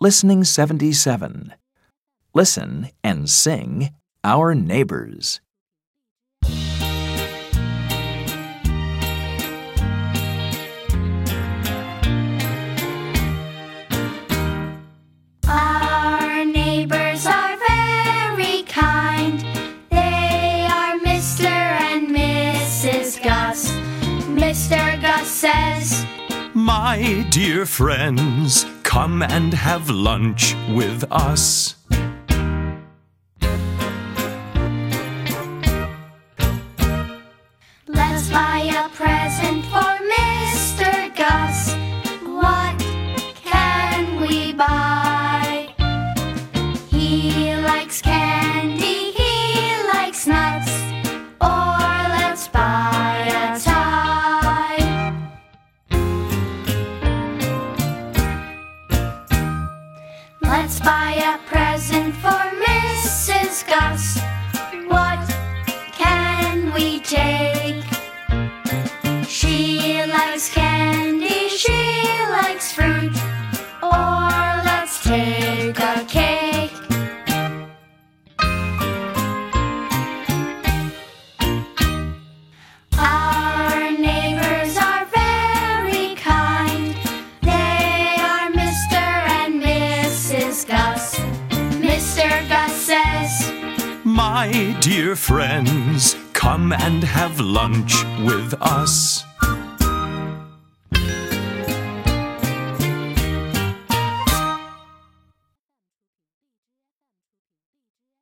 Listening 77. Listen and sing Our Neighbors. Our neighbors are very kind. They are Mr. and Mrs. Gus. Mr. Gus says, My dear friends, come and have lunch with us. Let's buy a present for Mr. Gus. What can we buy? Let's buy a present for Mrs. Gus. What can we take? She likes candy, she likes fruit. Says, My dear friends, come and have lunch with us.